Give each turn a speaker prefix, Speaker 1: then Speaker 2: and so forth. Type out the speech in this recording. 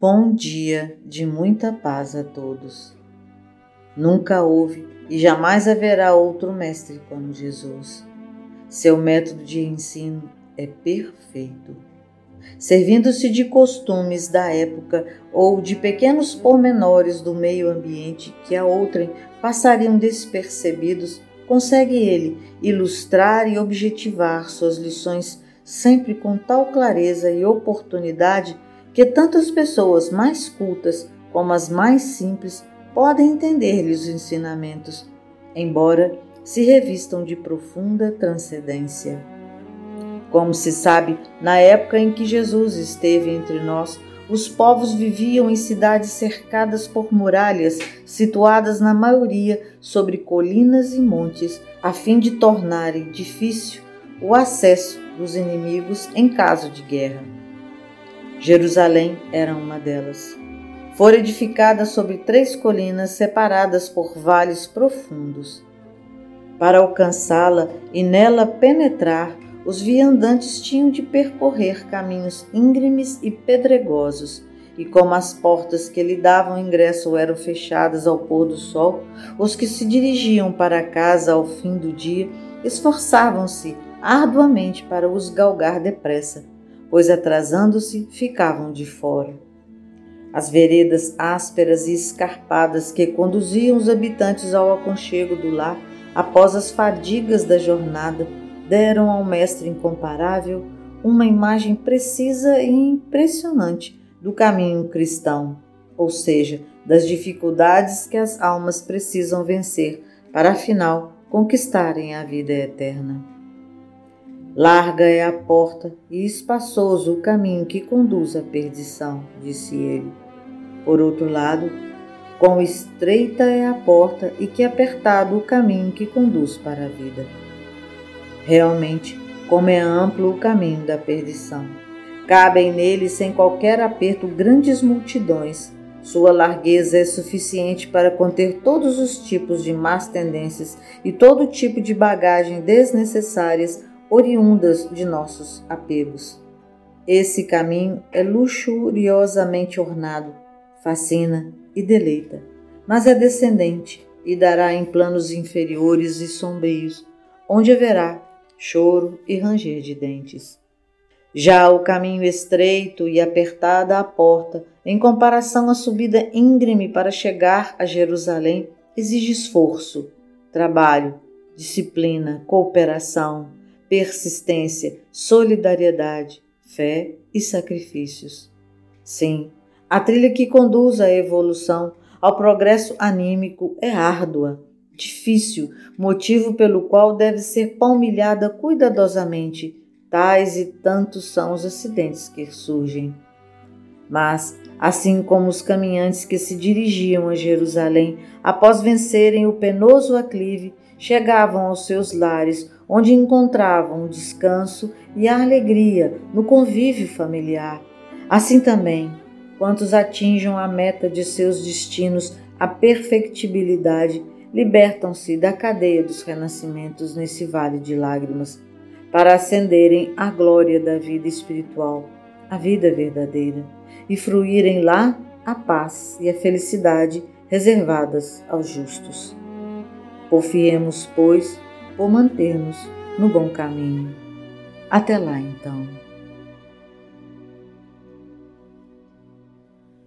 Speaker 1: Bom dia de muita paz a todos. Nunca houve e jamais haverá outro mestre como Jesus. Seu método de ensino é perfeito. Servindo-se de costumes da época ou de pequenos pormenores do meio ambiente que a outrem passariam despercebidos, consegue ele ilustrar e objetivar suas lições sempre com tal clareza e oportunidade que tanto as pessoas mais cultas como as mais simples podem entender-lhe os ensinamentos, embora se revistam de profunda transcendência. Como se sabe, na época em que Jesus esteve entre nós, os povos viviam em cidades cercadas por muralhas, situadas na maioria sobre colinas e montes, a fim de tornarem difícil o acesso dos inimigos em caso de guerra. Jerusalém era uma delas. Fora edificada sobre três colinas separadas por vales profundos. Para alcançá-la e nela penetrar, os viandantes tinham de percorrer caminhos íngremes e pedregosos, e como as portas que lhe davam ingresso eram fechadas ao pôr do sol, os que se dirigiam para casa ao fim do dia esforçavam-se arduamente para os galgar depressa pois atrasando-se ficavam de fora. As veredas ásperas e escarpadas que conduziam os habitantes ao aconchego do lar após as fadigas da jornada deram ao mestre incomparável uma imagem precisa e impressionante do caminho cristão, ou seja, das dificuldades que as almas precisam vencer para afinal conquistarem a vida eterna. Larga é a porta e espaçoso o caminho que conduz à perdição, disse ele. Por outro lado, quão estreita é a porta e que apertado o caminho que conduz para a vida. Realmente, como é amplo o caminho da perdição. Cabem nele sem qualquer aperto grandes multidões. Sua largueza é suficiente para conter todos os tipos de más tendências e todo tipo de bagagem desnecessárias oriundas de nossos apegos. Esse caminho é luxuriosamente ornado, fascina e deleita, mas é descendente e dará em planos inferiores e sombrios, onde haverá choro e ranger de dentes. Já o caminho estreito e apertada a porta, em comparação à subida íngreme para chegar a Jerusalém, exige esforço, trabalho, disciplina, cooperação, persistência, solidariedade, fé e sacrifícios. Sim, a trilha que conduz à evolução, ao progresso anímico é árdua, difícil, motivo pelo qual deve ser palmilhada cuidadosamente. Tais e tantos são os acidentes que surgem. Mas, assim como os caminhantes que se dirigiam a Jerusalém após vencerem o penoso aclive, chegavam aos seus lares onde encontravam o descanso e a alegria no convívio familiar. Assim também, quantos atinjam a meta de seus destinos, a perfectibilidade, libertam-se da cadeia dos renascimentos nesse vale de lágrimas, para ascenderem à glória da vida espiritual, a vida verdadeira, e fruírem lá a paz e a felicidade reservadas aos justos. Porfiemos, pois, por manter-nos no bom caminho. Até lá, então.